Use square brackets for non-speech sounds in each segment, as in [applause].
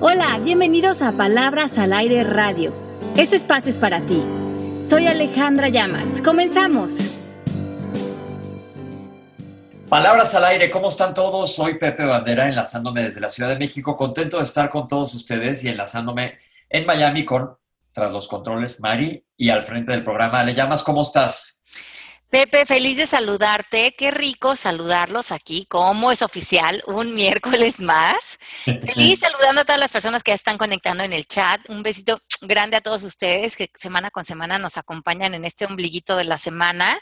Hola, bienvenidos a Palabras al Aire Radio. Este espacio es para ti. Soy Alejandra Llamas. Comenzamos. Palabras al aire, ¿cómo están todos? Soy Pepe Bandera, enlazándome desde la Ciudad de México, contento de estar con todos ustedes y enlazándome en Miami con, tras los controles, Mari y al frente del programa. Le llamas, ¿cómo estás? Pepe, feliz de saludarte. Qué rico saludarlos aquí, como es oficial, un miércoles más. Feliz [laughs] saludando a todas las personas que ya están conectando en el chat. Un besito grande a todos ustedes que semana con semana nos acompañan en este ombliguito de la semana.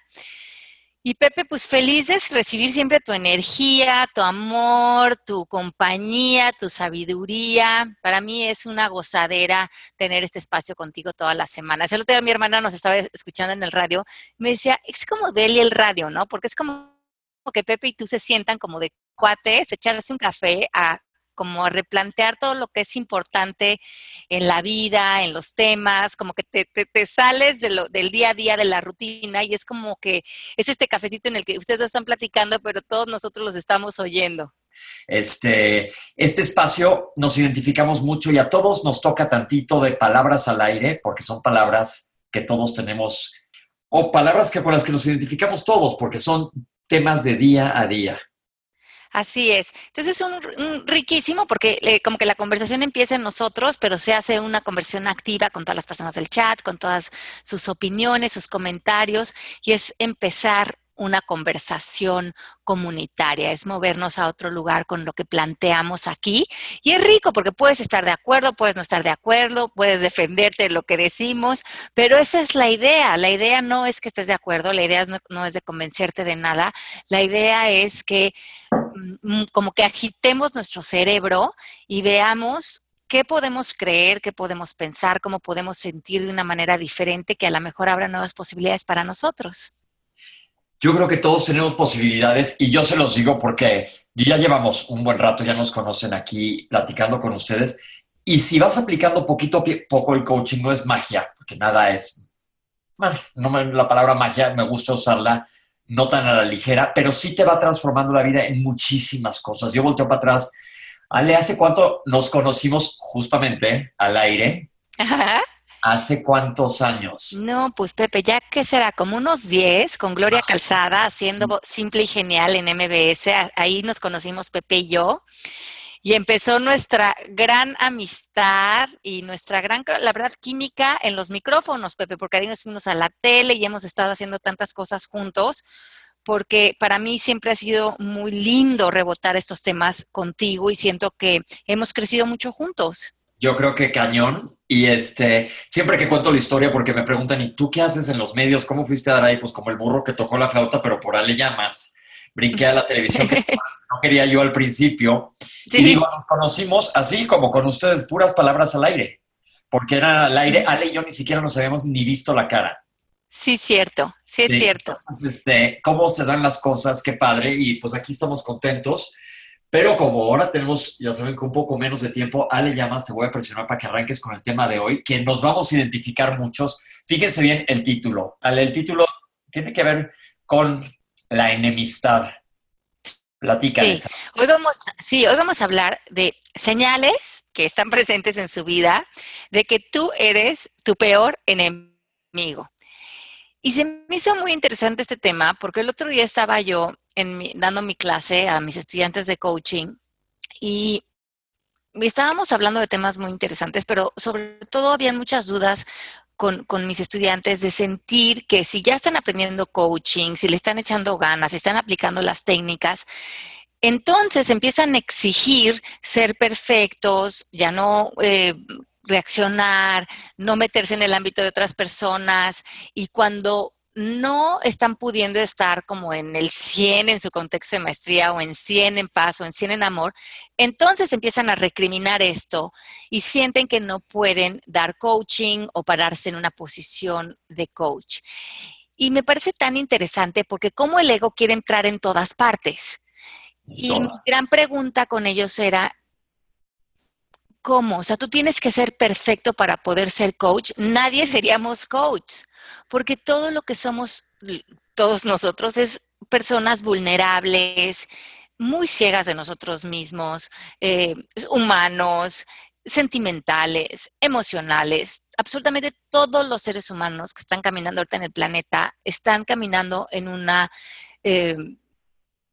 Y Pepe, pues feliz recibir siempre tu energía, tu amor, tu compañía, tu sabiduría. Para mí es una gozadera tener este espacio contigo todas las semanas. El otro día mi hermana nos estaba escuchando en el radio, me decía, es como Deli el radio, ¿no? Porque es como que Pepe y tú se sientan como de cuates, echarse un café a como replantear todo lo que es importante en la vida, en los temas, como que te, sales de lo, del día a día, de la rutina, y es como que es este cafecito en el que ustedes están platicando, pero todos nosotros los estamos oyendo. Este, este espacio nos identificamos mucho y a todos nos toca tantito de palabras al aire, porque son palabras que todos tenemos, o palabras que con las que nos identificamos todos, porque son temas de día a día. Así es. Entonces es un, riquísimo porque eh, como que la conversación empieza en nosotros, pero se hace una conversación activa con todas las personas del chat, con todas sus opiniones, sus comentarios, y es empezar una conversación comunitaria, es movernos a otro lugar con lo que planteamos aquí. Y es rico porque puedes estar de acuerdo, puedes no estar de acuerdo, puedes defenderte de lo que decimos, pero esa es la idea. La idea no es que estés de acuerdo, la idea no, es de convencerte de nada, la idea es que como que agitemos nuestro cerebro y veamos qué podemos creer, qué podemos pensar, cómo podemos sentir de una manera diferente que a lo mejor habrá nuevas posibilidades para nosotros. Yo creo que todos tenemos posibilidades y yo se los digo porque ya llevamos un buen rato, ya nos conocen aquí platicando con ustedes. Y si vas aplicando poquito a poco el coaching, no es magia, porque nada es. no la palabra magia me gusta usarla no tan a la ligera, pero sí te va transformando la vida en muchísimas cosas. Yo volteo para atrás. Ale, ¿hace cuánto nos conocimos justamente al aire? Ajá. ¿Hace cuántos años? No, pues Pepe, ya que será como unos 10 con Gloria Calzada haciendo. Simple y Genial en MBS. Ahí nos conocimos Pepe y yo. Y empezó nuestra gran amistad y nuestra gran, la verdad, química en los micrófonos, Pepe, porque ahí nos fuimos a la tele y hemos estado haciendo tantas cosas juntos, porque para mí siempre ha sido muy lindo rebotar estos temas contigo y siento que hemos crecido mucho juntos. Yo creo que cañón. Y este, siempre que cuento la historia, porque me preguntan, ¿y tú qué haces en los medios? ¿Cómo fuiste a dar ahí? Pues como el burro que tocó la flauta, pero por Ale llamas. Brinqué a la televisión, que [laughs] no quería yo al principio. Y digo, nos conocimos así como con ustedes, puras palabras al aire. Porque era al aire, Ale y yo ni siquiera nos habíamos ni visto la cara. Sí, cierto, sí es cierto. Entonces, este, cómo se dan las cosas, qué padre. Y pues aquí estamos contentos. Pero como ahora tenemos, ya saben que un poco menos de tiempo, Ale Llamas, te voy a presionar para que arranques con el tema de hoy, que nos vamos a identificar muchos. Fíjense bien el título. Ale, el título tiene que ver con la enemistad. Platica sí. Hoy vamos, sí, hoy vamos a hablar de señales que están presentes en su vida de que tú eres tu peor enemigo. Y se me hizo muy interesante este tema porque el otro día estaba yo dando mi clase a mis estudiantes de coaching y estábamos hablando de temas muy interesantes, pero sobre todo habían muchas dudas con, con, mis estudiantes de sentir que si ya están aprendiendo coaching, si le están echando ganas, si están aplicando las técnicas, entonces empiezan a exigir ser perfectos, ya no eh, reaccionar, no meterse en el ámbito de otras personas. Y cuando no están pudiendo estar como en el 100 en su contexto de maestría o en 100 en paz o en 100 en amor, entonces empiezan a recriminar esto y sienten que no pueden dar coaching o pararse en una posición de coach. Y me parece tan interesante porque como el ego quiere entrar en todas partes. Y mi gran pregunta con ellos era, ¿cómo? O sea, tú tienes que ser perfecto para poder ser coach. Nadie seríamos coach porque todo lo que somos todos nosotros es personas vulnerables, muy ciegas de nosotros mismos, eh, humanos, sentimentales, emocionales, absolutamente todos los seres humanos que están caminando ahorita en el planeta están caminando en una... Eh,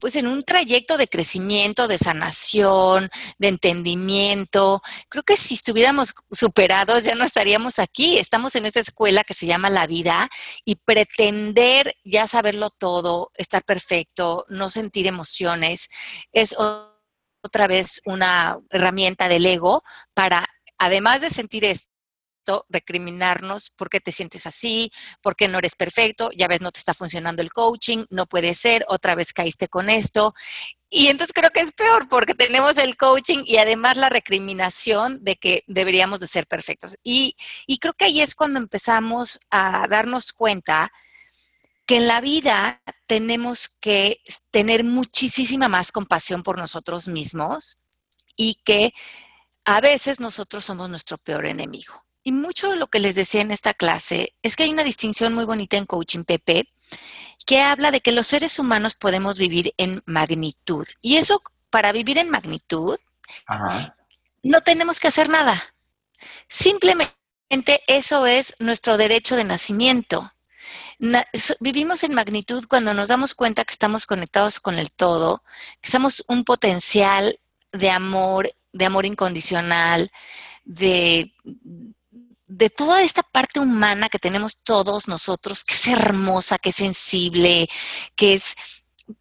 pues en un trayecto de crecimiento, de sanación, de entendimiento. Creo que si estuviéramos superados ya no estaríamos aquí. Estamos en esta escuela que se llama la vida y pretender ya saberlo todo, estar perfecto, no sentir emociones, es otra vez una herramienta del ego para, además de sentir esto, recriminarnos por qué te sientes así, por qué no eres perfecto, ya ves, no te está funcionando el coaching, no puede ser, otra vez caíste con esto. Y entonces creo que es peor porque tenemos el coaching y además la recriminación de que deberíamos de ser perfectos. Y, y creo que ahí es cuando empezamos a darnos cuenta que en la vida tenemos que tener muchísima más compasión por nosotros mismos y que a veces nosotros somos nuestro peor enemigo. Y mucho de lo que les decía en esta clase es que hay una distinción muy bonita en Coaching PP que habla de que los seres humanos podemos vivir en magnitud. Y eso, para vivir en magnitud, no tenemos que hacer nada. Simplemente eso es nuestro derecho de nacimiento. vivimos en magnitud cuando nos damos cuenta que estamos conectados con el todo, que somos un potencial de amor, de amor incondicional, de, de toda esta parte humana que tenemos todos nosotros, que es hermosa, que es sensible, que es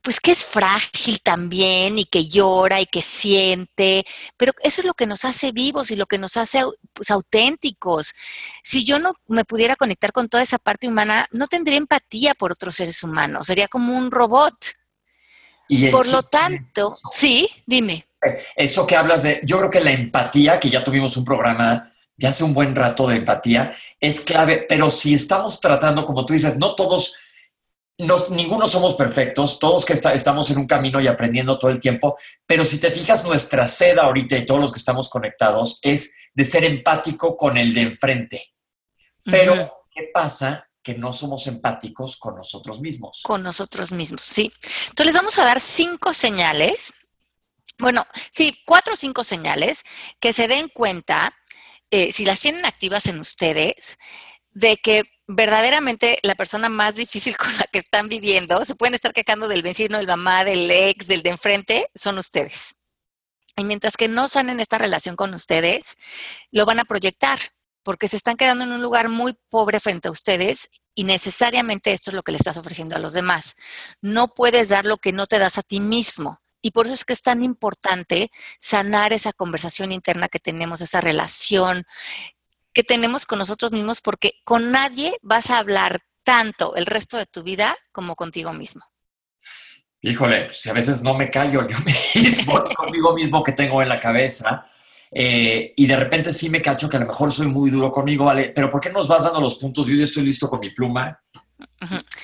pues que es frágil también y que llora y que siente, pero eso es lo que nos hace vivos y lo que nos hace pues, auténticos. Si yo no me pudiera conectar con toda esa parte humana, no tendría empatía por otros seres humanos, sería como un robot. Y por lo tanto, sí, dime. Eso que hablas de, yo creo que la empatía, que ya tuvimos un programa ya hace un buen rato de empatía, es clave, pero si estamos tratando, como tú dices, no todos, ninguno somos perfectos, todos que estamos en un camino y aprendiendo todo el tiempo, pero si te fijas, nuestra sed ahorita y todos los que estamos conectados es de ser empático con el de enfrente. Pero, ¿qué pasa? Que no somos empáticos con nosotros mismos. Con nosotros mismos, sí. Entonces les vamos a dar cinco señales, bueno, sí, cuatro o cinco señales que se den cuenta eh, si las tienen activas en ustedes, de que verdaderamente la persona más difícil [laughs] con la que están viviendo, se pueden estar quejando del vecino, del mamá, del ex, del de enfrente, son ustedes. Y mientras que no sanen esta relación con ustedes, lo van a proyectar, porque se están quedando en un lugar muy pobre frente a ustedes y necesariamente esto es lo que le estás ofreciendo a los demás. No puedes dar lo que no te das a ti mismo. Y por eso es que es tan importante sanar esa conversación interna que tenemos, esa relación que tenemos con nosotros mismos, porque con nadie vas a hablar tanto el resto de tu vida como contigo mismo. Híjole, si a veces no me callo yo [laughs] mismo, [laughs] conmigo mismo que tengo en la cabeza, eh, y de repente sí me cacho que a lo mejor soy muy duro conmigo, ¿vale? Pero ¿por qué nos vas dando los puntos? Yo ya estoy listo con mi pluma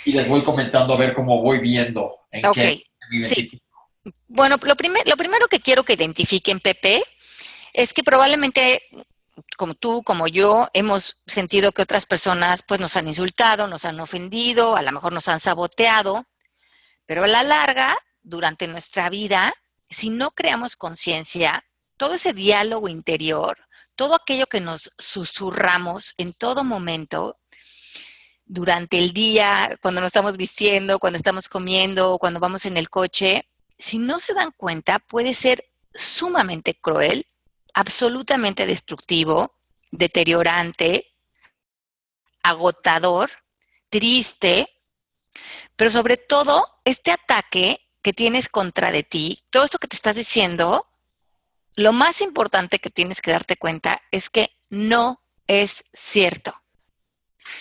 y les voy comentando a ver cómo voy viendo en qué sí. Bueno, lo, lo primero que quiero que identifiquen, Pepe, es que probablemente como tú, como yo, hemos sentido que otras personas pues nos han insultado, nos han ofendido, a lo mejor nos han saboteado, pero a la larga, durante nuestra vida, si no creamos conciencia, todo ese diálogo interior, todo aquello que nos susurramos en todo momento, durante el día, cuando nos estamos vistiendo, cuando estamos comiendo, cuando vamos en el coche, si no se dan cuenta, puede ser sumamente cruel, absolutamente destructivo, deteriorante, agotador, triste, pero sobre todo este ataque que tienes contra de ti, todo esto que te estás diciendo, lo más importante que tienes que darte cuenta es que no es cierto.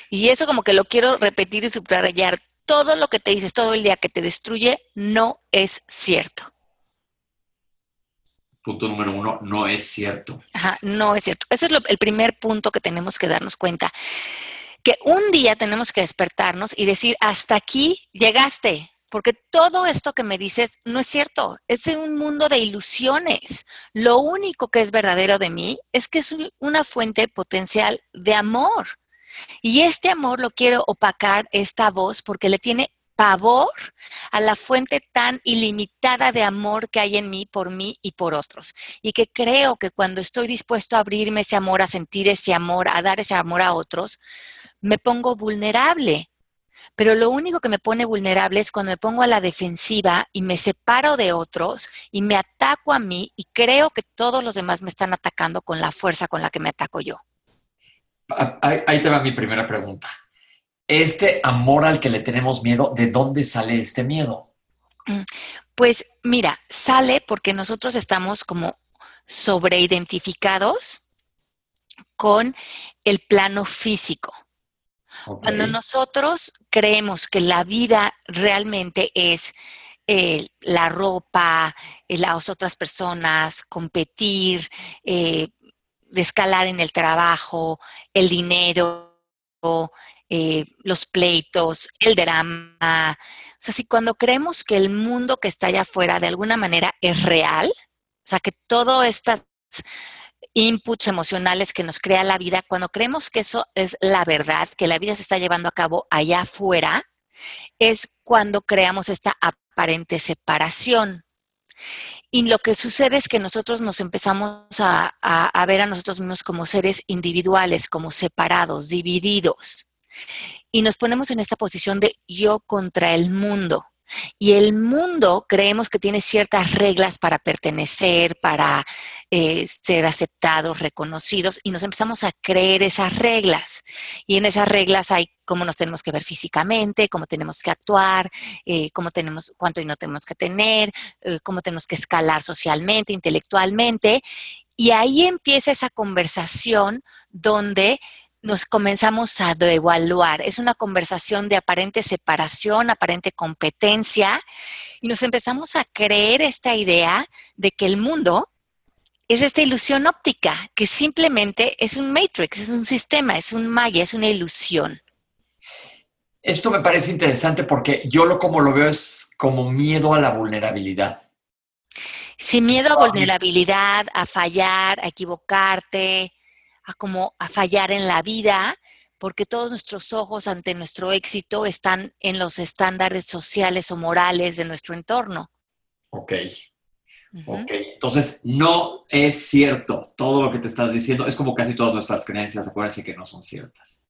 Y eso como que lo quiero repetir y subrayar todo lo que te dices todo el día que te destruye no es cierto. Punto número uno, no es cierto. Ajá, no es cierto. Ese es el primer punto que tenemos que darnos cuenta. Que un día tenemos que despertarnos y decir, hasta aquí llegaste, porque todo esto que me dices no es cierto, es un mundo de ilusiones. Lo único que es verdadero de mí es que es una fuente potencial de amor. Y este amor lo quiero opacar esta voz porque le tiene pavor a la fuente tan ilimitada de amor que hay en mí por mí y por otros. Y que creo que cuando estoy dispuesto a abrirme ese amor, a sentir ese amor, a dar ese amor a otros, me pongo vulnerable. Pero lo único que me pone vulnerable es cuando me pongo a la defensiva y me separo de otros y me ataco a mí y creo que todos los demás me están atacando con la fuerza con la que me ataco yo. Ahí te va mi primera pregunta este amor al que le tenemos miedo, ¿de dónde sale este miedo? Mm, pues mira, sale porque nosotros estamos como sobreidentificados con el plano físico. Cuando nosotros creemos que la vida realmente es eh, la ropa, eh, las otras personas, competir, eh, escalar en el trabajo, el dinero, eh, los pleitos, el drama. O sea, si cuando creemos que el mundo que está allá afuera de alguna manera es real, o sea, que todos estos inputs emocionales que nos crea la vida, cuando creemos que eso es la verdad, que la vida se está llevando a cabo allá afuera, es cuando creamos esta aparente separación. Y lo que sucede es que nosotros nos empezamos a, ver a nosotros mismos como seres individuales, como separados, divididos y nos ponemos en esta posición de yo contra el mundo. Y el mundo creemos que tiene ciertas reglas para pertenecer, para eh, ser aceptados, reconocidos, y nos empezamos a creer esas reglas. Y en esas reglas hay cómo nos tenemos que ver físicamente, cómo tenemos que actuar, eh, cómo tenemos, cuánto y no tenemos que tener, eh, cómo tenemos que escalar socialmente, intelectualmente. Y ahí empieza esa conversación donde nos comenzamos a devaluar. Es una conversación de aparente separación, aparente competencia, y nos empezamos a creer esta idea de que el mundo es esta ilusión óptica, que simplemente es un matrix, es un sistema, es un maya, es una ilusión. Esto me parece interesante porque yo lo como lo veo es como miedo a la vulnerabilidad. Sin miedo a vulnerabilidad, a fallar, a equivocarte, a como a fallar en la vida, porque todos nuestros ojos ante nuestro éxito están en los estándares sociales o morales de nuestro entorno. Ok. Ok, entonces no es cierto todo lo que te estás diciendo, es como casi todas nuestras creencias, acuérdense que no son ciertas.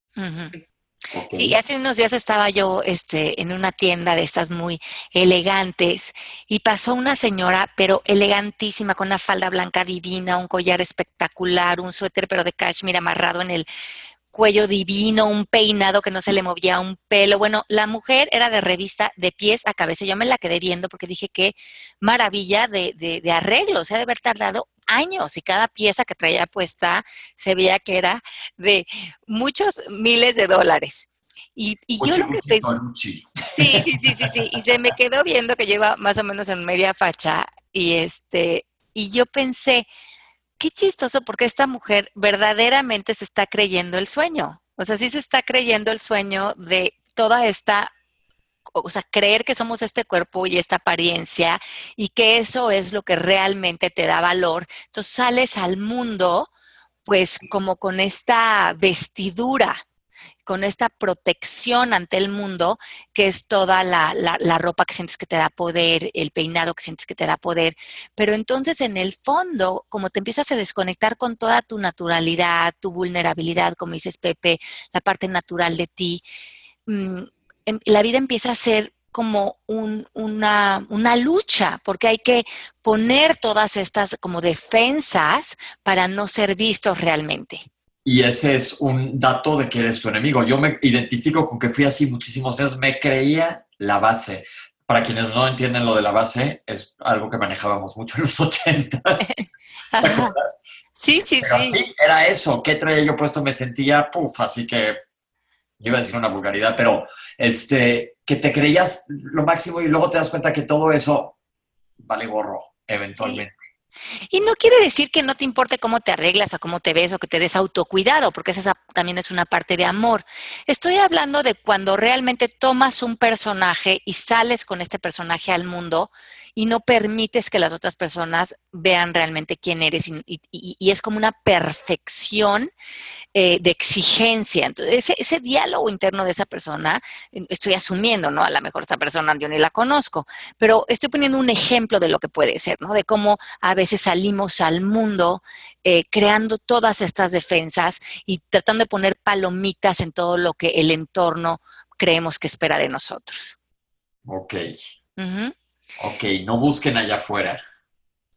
Sí, hace unos días estaba yo este, en una tienda de estas muy elegantes y pasó una señora, pero elegantísima, con una falda blanca divina, un collar espectacular, un suéter pero de cashmere amarrado en el cuello divino, un peinado que no se le movía un pelo. Bueno, la mujer era de revista de pies a cabeza. Yo me la quedé viendo porque dije qué maravilla de, de, de arreglo. O sea, de haber tardado años y cada pieza que traía puesta se veía que era de muchos miles de dólares. Y, yo lo que te... Sí, sí, sí, sí, sí. Y se me quedó viendo que lleva más o menos en media facha. Y este, y yo pensé, qué chistoso, porque esta mujer verdaderamente se está creyendo el sueño. O sea, sí se está creyendo el sueño de toda esta o sea, creer que somos este cuerpo y esta apariencia y que eso es lo que realmente te da valor. Entonces sales al mundo pues como con esta vestidura, con esta protección ante el mundo, que es toda la, la, ropa que sientes que te da poder, el peinado que sientes que te da poder. Pero entonces en el fondo, como te empiezas a desconectar con toda tu naturalidad, tu vulnerabilidad, como dices Pepe, la parte natural de ti, mm, la vida empieza a ser como una, una, lucha, porque hay que poner todas estas como defensas para no ser vistos realmente. Y ese es un dato de que eres tu enemigo. Yo me identifico con que fui así muchísimos años, me creía la base. Para quienes no entienden lo de la base, es algo que manejábamos mucho en los [laughs] 80. sí, sí, sí. sí. Era eso. ¿Qué traía yo puesto? Me sentía, puff, así que iba a decir una vulgaridad, pero este, que te creías lo máximo y luego te das cuenta que todo eso vale gorro eventualmente. Y no quiere decir que no te importe cómo te arreglas o cómo te ves o que te des autocuidado, porque esa también es una parte de amor. Estoy hablando de cuando realmente tomas un personaje y sales con este personaje al mundo y no permites que las otras personas vean realmente quién eres y, es como una perfección eh, de exigencia. Entonces, ese, diálogo interno de esa persona, eh, estoy asumiendo, ¿no? A lo mejor esta persona yo ni la conozco, pero estoy poniendo un ejemplo de lo que puede ser, ¿no? De cómo a veces salimos al mundo eh, creando todas estas defensas y tratando de poner palomitas en todo lo que el entorno creemos que espera de nosotros. Ok. Ok, no busquen allá afuera.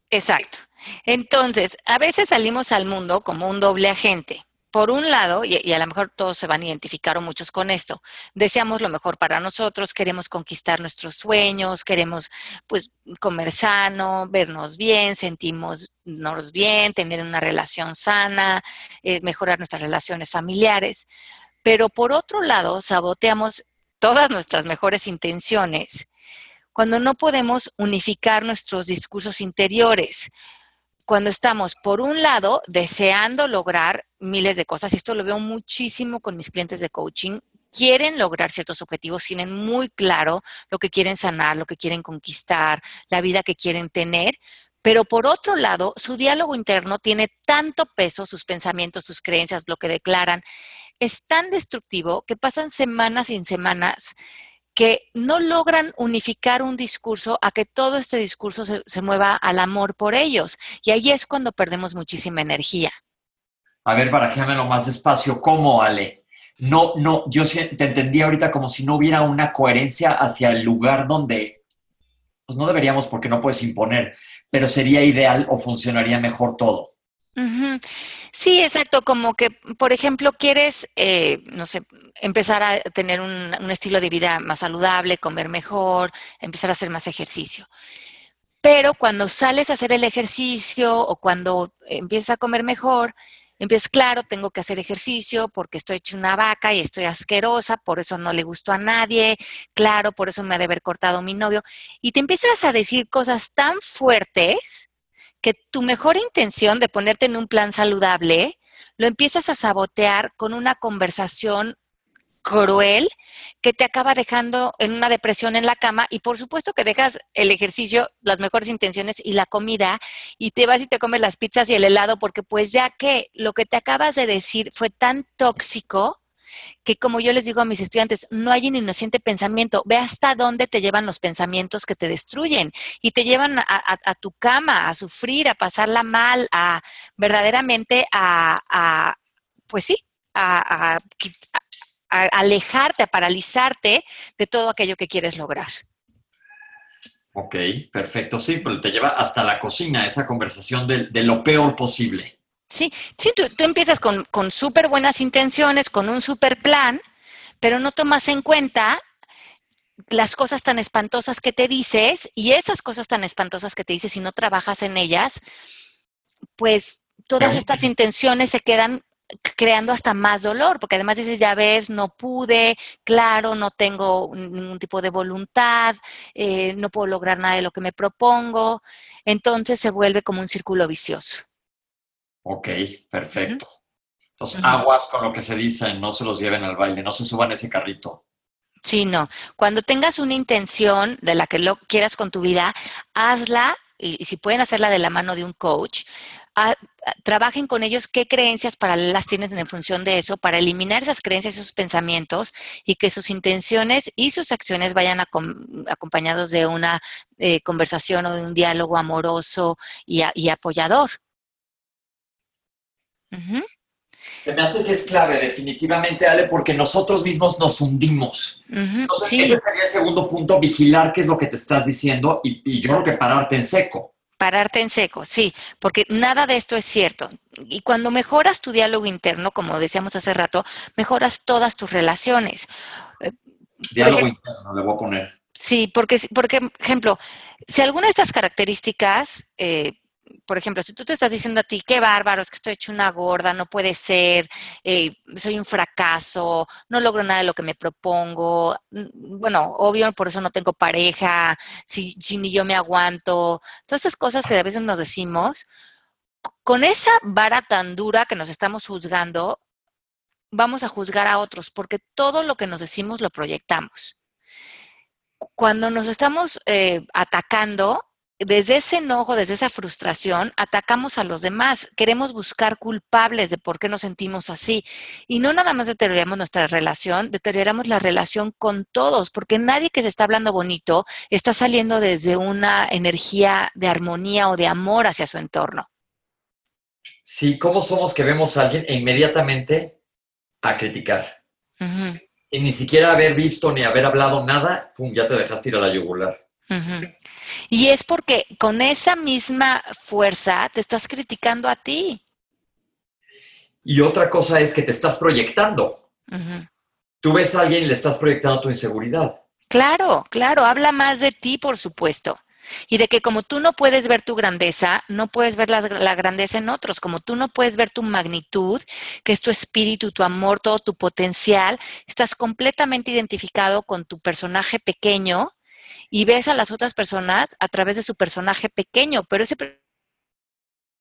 Exacto. Entonces, a veces salimos al mundo como un doble agente. Por un lado, y, a lo mejor todos se van a identificar o muchos con esto, deseamos lo mejor para nosotros, queremos conquistar nuestros sueños, queremos pues comer sano, vernos bien, sentirnos bien, tener una relación sana, eh, mejorar nuestras relaciones familiares. Pero por otro lado, saboteamos todas nuestras mejores intenciones cuando no podemos unificar nuestros discursos interiores, cuando estamos, por un lado, deseando lograr miles de cosas, y esto lo veo muchísimo con mis clientes de coaching, quieren lograr ciertos objetivos, tienen muy claro lo que quieren sanar, lo que quieren conquistar, la vida que quieren tener, pero por otro lado, su diálogo interno tiene tanto peso, sus pensamientos, sus creencias, lo que declaran, es tan destructivo que pasan semanas y semanas que no logran unificar un discurso a que todo este discurso se, mueva al amor por ellos. Y ahí es cuando perdemos muchísima energía. A ver, barajéamelo más despacio. ¿Cómo, Ale? No, no, yo te entendí ahorita como si no hubiera una coherencia hacia el lugar donde, pues no deberíamos porque no puedes imponer, pero sería ideal o funcionaría mejor todo. Sí, exacto, como que, por ejemplo, quieres, eh, no sé, empezar a tener un, estilo de vida más saludable, comer mejor, empezar a hacer más ejercicio. Pero cuando sales a hacer el ejercicio o cuando empiezas a comer mejor, empiezas, claro, tengo que hacer ejercicio porque estoy hecha una vaca y estoy asquerosa, por eso no le gusto a nadie, claro, por eso me ha de haber cortado mi novio. Y te empiezas a decir cosas tan fuertes que tu mejor intención de ponerte en un plan saludable lo empiezas a sabotear con una conversación cruel que te acaba dejando en una depresión en la cama y por supuesto que dejas el ejercicio, las mejores intenciones y la comida y te vas y te comes las pizzas y el helado porque pues ya que lo que te acabas de decir fue tan tóxico que como yo les digo a mis estudiantes, no hay un inocente pensamiento, ve hasta dónde te llevan los pensamientos que te destruyen y te llevan a, tu cama, a sufrir, a pasarla mal, a verdaderamente a, pues sí, a, alejarte, a paralizarte de todo aquello que quieres lograr. Ok, perfecto. Sí, pero te lleva hasta la cocina esa conversación de lo peor posible. Sí, sí tú, empiezas con, con súper buenas intenciones, con un súper plan, pero no tomas en cuenta las cosas tan espantosas que te dices y esas cosas tan espantosas que te dices y no trabajas en ellas, pues todas estas intenciones se quedan creando hasta más dolor, porque además dices, ya ves, no pude, claro, no tengo ningún tipo de voluntad, eh, no puedo lograr nada de lo que me propongo, entonces se vuelve como un círculo vicioso. Ok, perfecto. Entonces, aguas con lo que se dice, no se los lleven al baile, no se suban ese carrito. Sí, no. Cuando tengas una intención de la que lo quieras con tu vida, hazla, y, si pueden hacerla de la mano de un coach, trabajen con ellos qué creencias paralelas tienes en función de eso, para eliminar esas creencias, esos pensamientos, y que sus intenciones y sus acciones vayan acompañados de una eh, conversación o de un diálogo amoroso y apoyador. Se me hace que es clave, definitivamente, Ale, porque nosotros mismos nos hundimos. Entonces, ese sería el segundo punto, vigilar qué es lo que te estás diciendo y, yo creo que pararte en seco. Pararte en seco, sí, porque nada de esto es cierto. Y cuando mejoras tu diálogo interno, como decíamos hace rato, mejoras todas tus relaciones. Eh, diálogo interno, le voy a poner. Sí, porque, porque, ejemplo, si alguna de estas características eh, por ejemplo, si tú te estás diciendo a ti, qué bárbaro, es que estoy hecho una gorda, no puede ser, eh, soy un fracaso, no logro nada de lo que me propongo, bueno, obvio, por eso no tengo pareja, si, si ni yo me aguanto, todas esas cosas que a veces nos decimos, con esa vara tan dura que nos estamos juzgando, vamos a juzgar a otros, porque todo lo que nos decimos lo proyectamos. Cuando nos estamos eh, atacando, desde ese enojo, desde esa frustración, atacamos a los demás. Queremos buscar culpables de por qué nos sentimos así. Y no nada más deterioramos nuestra relación, deterioramos la relación con todos, porque nadie que se está hablando bonito está saliendo desde una energía de armonía o de amor hacia su entorno. Sí, ¿cómo somos que vemos a alguien e inmediatamente a criticar? Sin ni siquiera haber visto ni haber hablado nada, pum, ya te dejaste ir a la yugular. Y es porque con esa misma fuerza te estás criticando a ti. Y otra cosa es que te estás proyectando. Tú ves a alguien y le estás proyectando tu inseguridad. Claro, claro, habla más de ti, por supuesto. Y de que como tú no puedes ver tu grandeza, no puedes ver la, la, grandeza en otros, como tú no puedes ver tu magnitud, que es tu espíritu, tu amor, todo tu potencial, estás completamente identificado con tu personaje pequeño y ves a las otras personas a través de su personaje pequeño, pero ese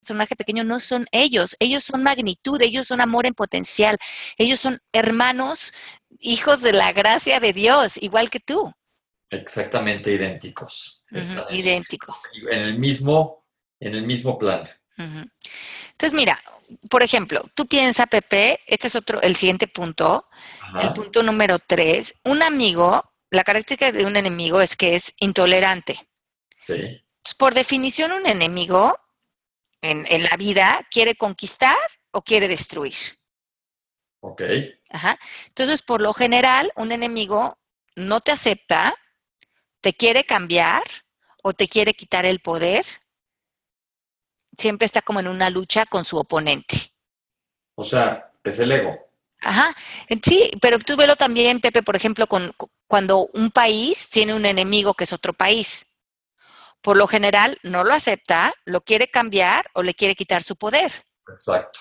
personaje pequeño no son ellos, ellos son magnitud, ellos son amor en potencial, ellos son hermanos, hijos de la gracia de Dios, igual que tú. Exactamente idénticos. idénticos. En el mismo, en el mismo plan. Entonces, mira, por ejemplo, tú piensas, Pepe, este es otro, el siguiente punto, el punto número tres, un amigo la característica de un enemigo es que es intolerante. Sí. Por definición, un enemigo en, la vida quiere conquistar o quiere destruir. Ok. Ajá. Entonces, por lo general, un enemigo no te acepta, te quiere cambiar o te quiere quitar el poder. Siempre está como en una lucha con su oponente. O sea, es el ego. Ajá, sí, pero tú velo también, Pepe, por ejemplo, con, cuando un país tiene un enemigo que es otro país. Por lo general, no lo acepta, lo quiere cambiar o le quiere quitar su poder. Exacto.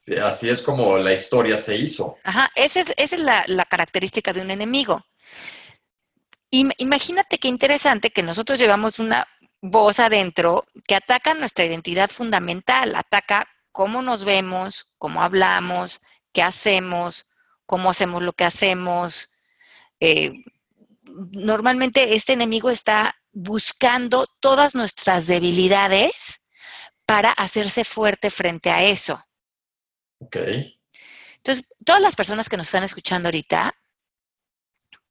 Sí, así es como la historia se hizo. Ajá, esa es, la, la, característica de un enemigo. imagínate qué interesante que nosotros llevamos una voz adentro que ataca nuestra identidad fundamental, ataca cómo nos vemos, cómo hablamos, qué hacemos, cómo hacemos lo que hacemos. Eh, normalmente este enemigo está buscando todas nuestras debilidades para hacerse fuerte frente a eso. Ok. Entonces, todas las personas que nos están escuchando ahorita,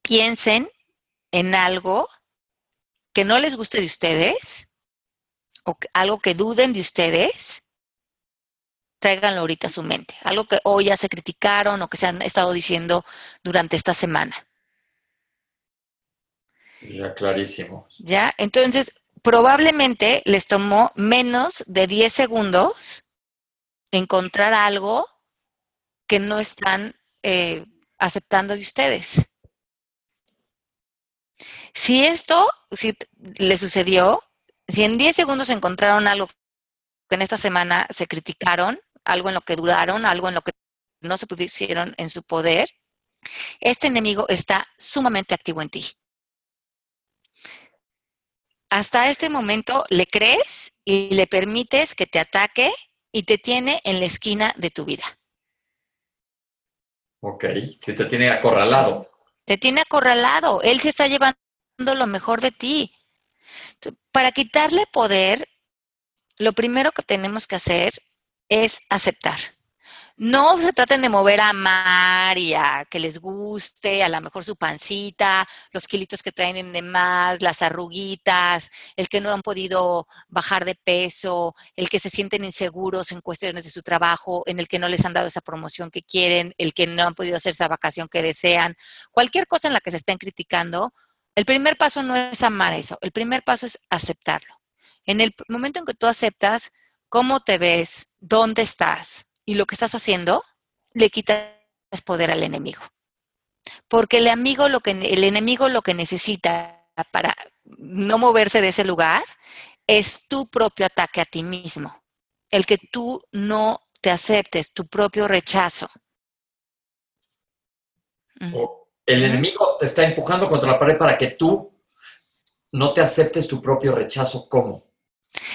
piensen en algo que no les guste de ustedes o algo que duden de ustedes tráiganlo ahorita a su mente. Algo que hoy ya se criticaron o que se han estado diciendo durante esta semana. Ya, clarísimo. Ya, entonces, probablemente les tomó menos de 10 segundos encontrar algo que no están eh, aceptando de ustedes. Si esto si le sucedió, si en 10 segundos encontraron algo que en esta semana se criticaron, algo en lo que duraron, algo en lo que no se pusieron en su poder, este enemigo está sumamente activo en ti. Hasta este momento le crees y le permites que te ataque y te tiene en la esquina de tu vida. Ok, si te tiene acorralado. Te tiene acorralado, él se está llevando lo mejor de ti. Para quitarle poder, lo primero que tenemos que hacer es aceptar. No se traten de mover a mar y a que les guste, a lo mejor su pancita, los kilitos que traen de más, las arruguitas, el que no han podido bajar de peso, el que se sienten inseguros en cuestiones de su trabajo, en el que no les han dado esa promoción que quieren, el que no han podido hacer esa vacación que desean, cualquier cosa en la que se estén criticando, el primer paso no es amar eso, el primer paso es aceptarlo. En el momento en que tú aceptas, cómo te ves, dónde estás y lo que estás haciendo, le quitas poder al enemigo. Porque el, amigo lo que, el enemigo lo que necesita para no moverse de ese lugar es tu propio ataque a ti mismo. El que tú no te aceptes, tu propio rechazo. El enemigo te está empujando contra la pared para que tú no te aceptes tu propio rechazo. ¿Cómo?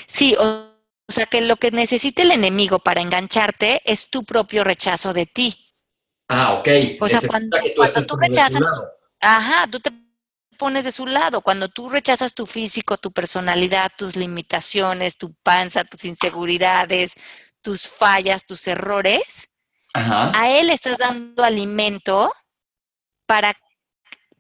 Sí, o o sea, que lo que necesita el enemigo para engancharte es tu propio rechazo de ti. Ah, ok. O sea, cuando, tú, rechazas, ajá, tú te pones de su lado, cuando tú rechazas tu físico, tu personalidad, tus limitaciones, tu panza, tus inseguridades, tus fallas, tus errores, a él estás dando alimento para,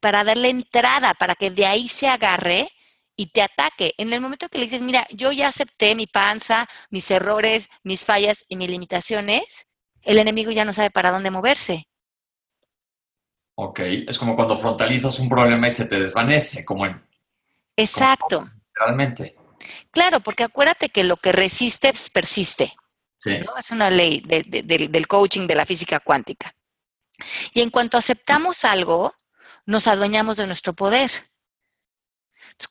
para darle entrada, para que de ahí se agarre y te ataque. En el momento que le dices, mira, yo ya acepté mi panza, mis errores, mis fallas y mis limitaciones, el enemigo ya no sabe para dónde moverse. Ok, es como cuando frontalizas un problema y se te desvanece, como en... Exacto. realmente. Claro, porque acuérdate que lo que resiste pues, persiste. Sí. ¿no? Es una ley del coaching de la física cuántica. Y en cuanto aceptamos algo, nos adueñamos de nuestro poder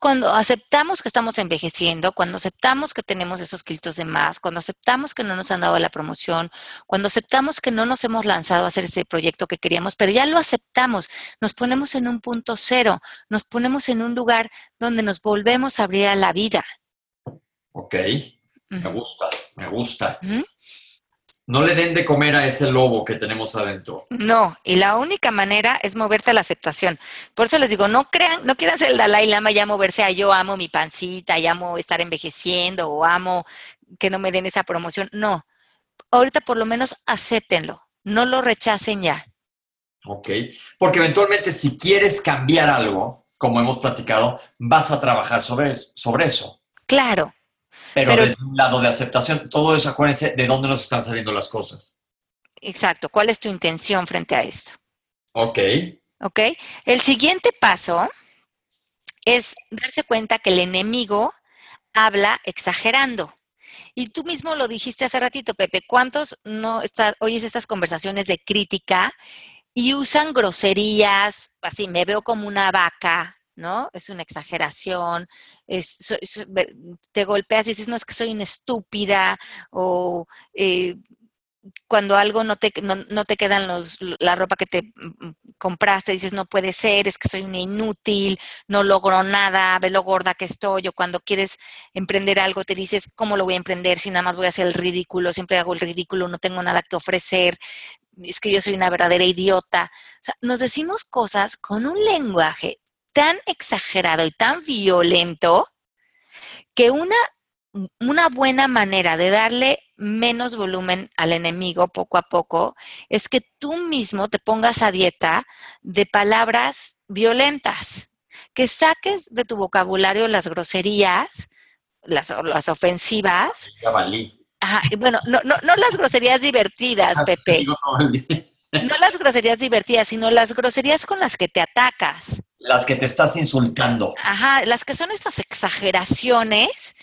cuando aceptamos que estamos envejeciendo, cuando aceptamos que tenemos esos kilitos de más, cuando aceptamos que no nos han dado la promoción, cuando aceptamos que no nos hemos lanzado a hacer ese proyecto que queríamos, pero ya lo aceptamos, nos ponemos en un punto cero, nos ponemos en un lugar donde nos volvemos a abrir a la vida. Ok, me gusta, me gusta. No le den de comer a ese lobo que tenemos adentro. No, y la única manera es moverte a la aceptación. Por eso les digo, no crean, no quieran ser el Dalai Lama ya moverse a yo amo mi pancita, ya amo estar envejeciendo o amo que no me den esa promoción. No, ahorita por lo menos acéptenlo, no lo rechacen ya. Ok, porque eventualmente si quieres cambiar algo, como hemos platicado, vas a trabajar sobre, sobre eso. Claro, pero, desde un lado de aceptación, todo eso, acuérdense de dónde nos están saliendo las cosas. Exacto. ¿Cuál es tu intención frente a esto? Ok. Ok. El siguiente paso es darse cuenta que el enemigo habla exagerando. Y tú mismo lo dijiste hace ratito, Pepe, ¿cuántos no está, oyes estas conversaciones de crítica y usan groserías, así, me veo como una vaca, ¿no? Es una exageración, te golpeas y dices, no, es que soy una estúpida, o eh, cuando algo no te, no, te quedan los, la ropa que te mm, mm, compraste, dices, no puede ser, es que soy una inútil, no logro nada, ve lo gorda que estoy, o cuando quieres emprender algo, te dices, ¿cómo lo voy a emprender si nada más voy a hacer el ridículo, siempre hago el ridículo, no tengo nada que ofrecer, es que yo soy una verdadera idiota. O sea, nos decimos cosas con un lenguaje tan exagerado y tan violento que una, una buena manera de darle menos volumen al enemigo poco a poco es que tú mismo te pongas a dieta de palabras violentas, que saques de tu vocabulario las groserías, las, las ofensivas. Ya valí. bueno, no, no, no las groserías divertidas, ah, Pepe. No las groserías divertidas, sino las groserías con las que te atacas. Las que te estás insultando. Ajá, las que son estas exageraciones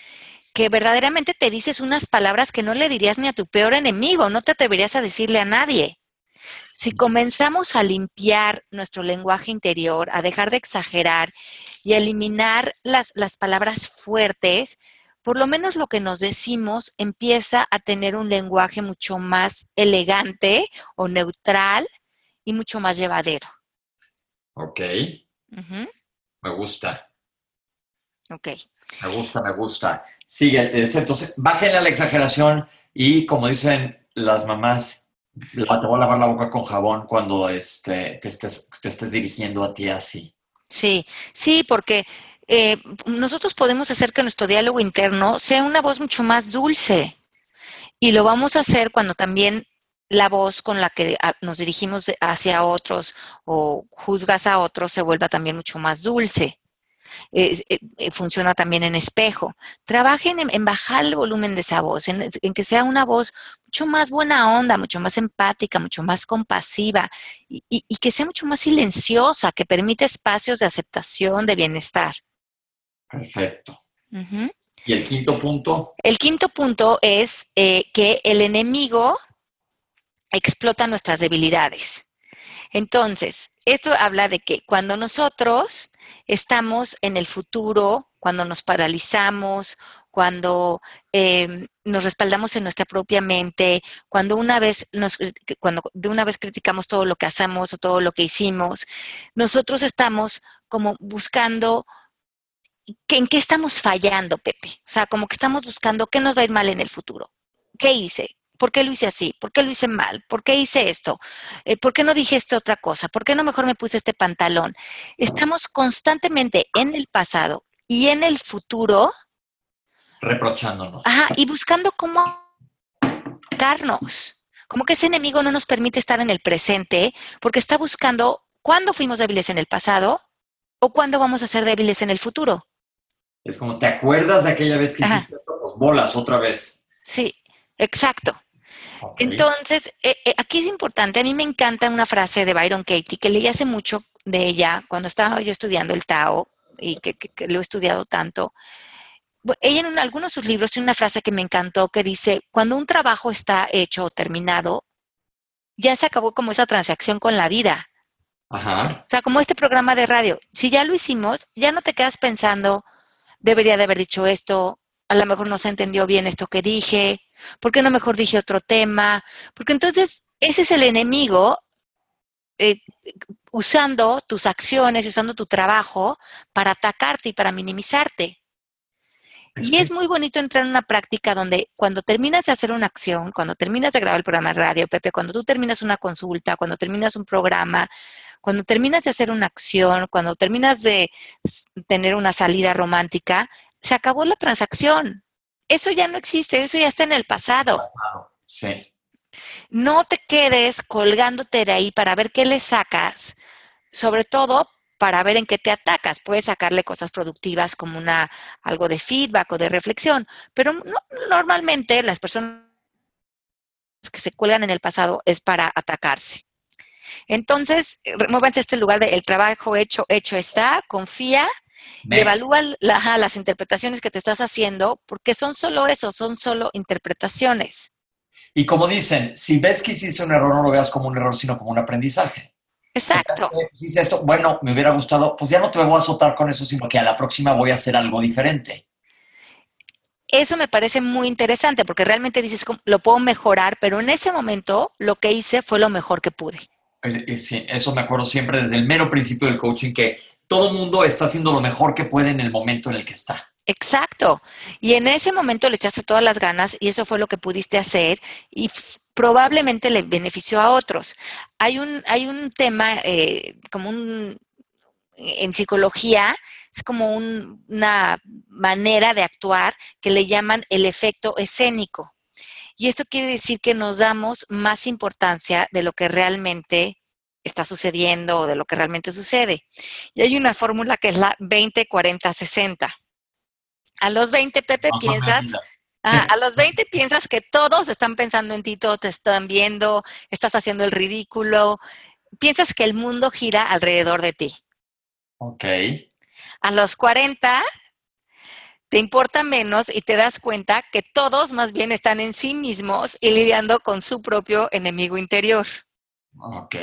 que verdaderamente te dices unas palabras que no le dirías ni a tu peor enemigo, no te atreverías a decirle a nadie. Si comenzamos a limpiar nuestro lenguaje interior, a dejar de exagerar y a eliminar las, las palabras fuertes, por lo menos lo que nos decimos empieza a tener un lenguaje mucho más elegante o neutral y mucho más llevadero. Ok. Me gusta. Ok. Me gusta, me gusta. Sigue, entonces, bájenle a la exageración y como dicen las mamás, te voy a lavar la boca con jabón cuando este, te, estés, te estés dirigiendo a ti así. Sí, sí, porque eh, nosotros podemos hacer que nuestro diálogo interno sea una voz mucho más dulce. Y lo vamos a hacer cuando también la voz con la que ah, nos dirigimos hacia otros o juzgas a otros se vuelva también mucho más dulce. Eh, eh, funciona también en espejo. Trabajen en, bajar el volumen de esa voz, en, que sea una voz mucho más buena onda, mucho más empática, mucho más compasiva y, que sea mucho más silenciosa, que permita espacios de aceptación, de bienestar. Perfecto. ¿Y el quinto punto? El quinto punto es eh, que el enemigo explota nuestras debilidades. Entonces, esto habla de que cuando nosotros estamos en el futuro, cuando nos paralizamos, cuando em, nos respaldamos en nuestra propia mente, cuando una vez nos, cuando de una vez criticamos todo lo que hacemos o todo lo que hicimos, nosotros estamos como buscando ¿en qué estamos fallando, Pepe? O sea, como que estamos buscando qué nos va a ir mal en el futuro. ¿Qué hice? ¿Por qué lo hice así? ¿Por qué lo hice mal? ¿Por qué hice esto? Eh, ¿Por qué no dije esta otra cosa? ¿Por qué no mejor me puse este pantalón? Estamos constantemente en el pasado y en el futuro. Reprochándonos. Ajá, y buscando cómo atacarnos. Como que ese enemigo no nos permite estar en el presente porque está buscando cuándo fuimos débiles en el pasado o cuándo vamos a ser débiles en el futuro. Es como, ¿te acuerdas de aquella vez que hiciste los bolas otra vez? Sí, exacto. Entonces, eh, eh, aquí es importante, a mí me encanta una frase de Byron Katie que leí hace mucho de ella cuando estaba yo estudiando el Tao y que, lo he estudiado tanto. Ella en algunos de sus libros tiene una frase que me encantó que dice, cuando un trabajo está hecho o terminado, ya se acabó como esa transacción con la vida. Ajá. O sea, como este programa de radio, si ya lo hicimos, ya no te quedas pensando, debería de haber dicho esto, a lo mejor no se entendió bien esto que dije, ¿por qué no mejor dije otro tema? Porque entonces ese es el enemigo eh, usando tus acciones, usando tu trabajo para atacarte y para minimizarte. Y es muy bonito entrar en una práctica donde cuando terminas de hacer una acción, cuando terminas de grabar el programa de radio, Pepe, cuando tú terminas una consulta, cuando terminas un programa, cuando terminas de hacer una acción, cuando terminas de tener una salida romántica, se acabó la transacción. Eso ya no existe, eso ya está en el pasado. Sí. No te quedes colgándote de ahí para ver qué le sacas, sobre todo para ver en qué te atacas. Puedes sacarle cosas productivas como una algo de feedback o de reflexión, pero normalmente las personas que se cuelgan en el pasado es para atacarse. Entonces, muévanse este lugar de el trabajo hecho, hecho está, confía y evalúa las interpretaciones que te estás haciendo, porque son solo eso, son solo interpretaciones. Y como dicen, si ves que hiciste un error, no lo veas como un error, sino como un aprendizaje. Exacto. Dice esto, bueno, me hubiera gustado, pues ya no te voy a azotar con eso, sino que a la próxima voy a hacer algo diferente. Eso me parece muy interesante porque realmente dices, lo puedo mejorar, pero en ese momento lo que hice fue lo mejor que pude. Eh, eh, sí, eso me acuerdo siempre desde el mero principio del coaching, que todo mundo está haciendo lo mejor que puede en el momento en el que está. Exacto. Y en ese momento le echaste todas las ganas y eso fue lo que pudiste hacer y probablemente le benefició a otros. Hay un, hay un tema eh, como un, en psicología, es como una manera de actuar que le llaman el efecto escénico. Y esto quiere decir que nos damos más importancia de lo que realmente está sucediendo o de lo que realmente sucede. Y hay una fórmula que es la 20-40-60. A los 20, Pepe, piensas, a los 20 piensas que todos están pensando en ti, todos te están viendo, estás haciendo el ridículo, piensas que el mundo gira alrededor de ti. Ok. A los 40 te importa menos y te das cuenta que todos más bien están en sí mismos y lidiando con su propio enemigo interior. Ok.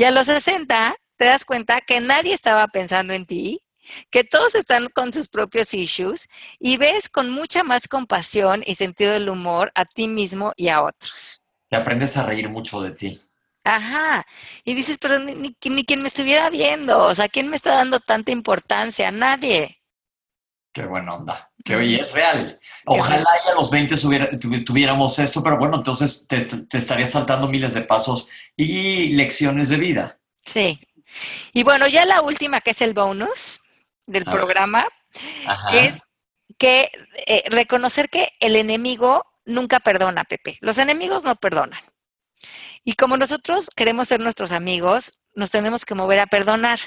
Y a los 60 te das cuenta que nadie estaba pensando en ti, que todos están con sus propios issues y ves con mucha más compasión y sentido del humor a ti mismo y a otros. Y aprendes a reír mucho de ti. Ajá. Y dices, pero ni, ni, ni quien me estuviera viendo, o sea, ¿quién me está dando tanta importancia? Nadie. Qué buena onda. Que hoy es real. Ojalá ya a los 20 tuviéramos esto, pero bueno, entonces te, estaría saltando miles de pasos y lecciones de vida. Sí. Y bueno, ya la última, que es el bonus del programa, es que eh, reconocer que el enemigo nunca perdona, Pepe. Los enemigos no perdonan. Y como nosotros queremos ser nuestros amigos, nos tenemos que mover a perdonar.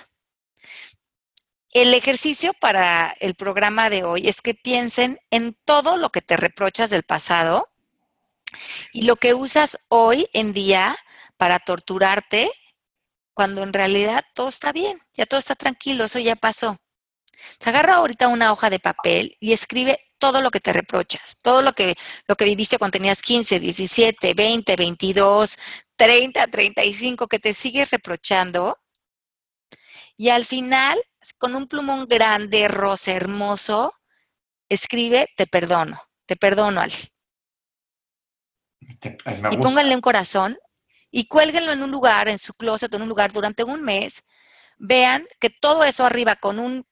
El ejercicio para el programa de hoy es que piensen en todo lo que te reprochas del pasado y lo que usas hoy en día para torturarte cuando en realidad todo está bien, ya todo está tranquilo, eso ya pasó. Se agarra ahorita una hoja de papel y escribe todo lo que te reprochas, todo lo que, lo que viviste cuando tenías 15, 17, 20, 22, 30, 35, que te sigues reprochando. Y al final con un plumón grande, rosa, hermoso, escribe, te perdono, te perdono, Ale. y pónganle un corazón y cuélguenlo en un lugar, en su closet, en un lugar durante un mes. Vean que todo eso arriba con un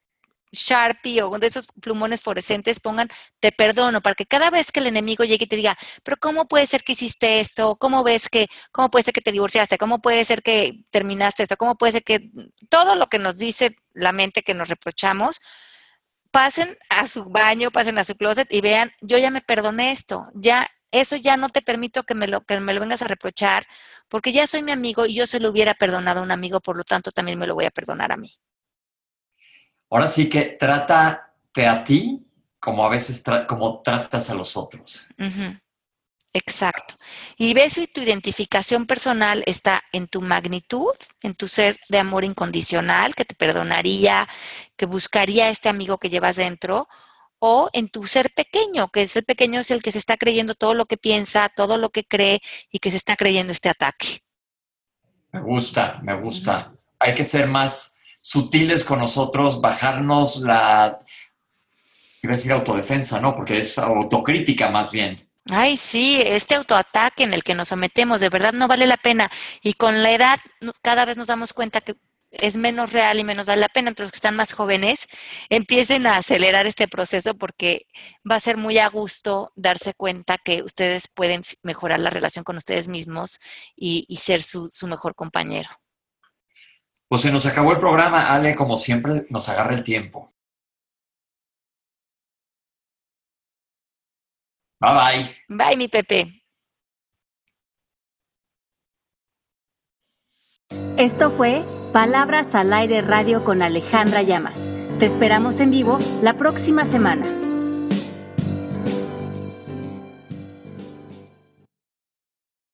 Sharpie o de esos plumones fluorescentes pongan te perdono para que cada vez que el enemigo llegue y te diga, pero ¿cómo puede ser que hiciste esto? ¿Cómo ves que, cómo puede ser que te divorciaste? ¿Cómo puede ser que terminaste esto? ¿Cómo puede ser que todo lo que nos dice la mente que nos reprochamos, pasen a su baño, pasen a su closet y vean, yo ya me perdoné esto, ya eso ya no te permito que me lo, que me lo vengas a reprochar, porque ya soy mi amigo y yo se lo hubiera perdonado a un amigo, por lo tanto también me lo voy a perdonar a mí. Ahora sí que trátate a ti como a veces como tratas a los otros. Exacto. Y ves y tu identificación personal está en tu magnitud, en tu ser de amor incondicional, que te perdonaría, que buscaría a este amigo que llevas dentro, o en tu ser pequeño, que es el pequeño es el que se está creyendo todo lo que piensa, todo lo que cree y que se está creyendo este ataque. Me gusta, me gusta. Hay que ser más sutiles con nosotros, bajarnos la, iba a decir autodefensa, ¿no? Porque es autocrítica más bien. Ay, sí, este autoataque en el que nos sometemos de verdad no vale la pena. Y con la edad cada vez nos damos cuenta que es menos real y menos vale la pena. Entre los que están más jóvenes, empiecen a acelerar este proceso porque va a ser muy a gusto darse cuenta que ustedes pueden mejorar la relación con ustedes mismos y, ser su, su mejor compañero. Pues se nos acabó el programa, Ale, como siempre, nos agarra el tiempo. Bye bye. Bye, mi Pepe. Esto fue Palabras al Aire Radio con Alejandra Llamas. Te esperamos en vivo la próxima semana.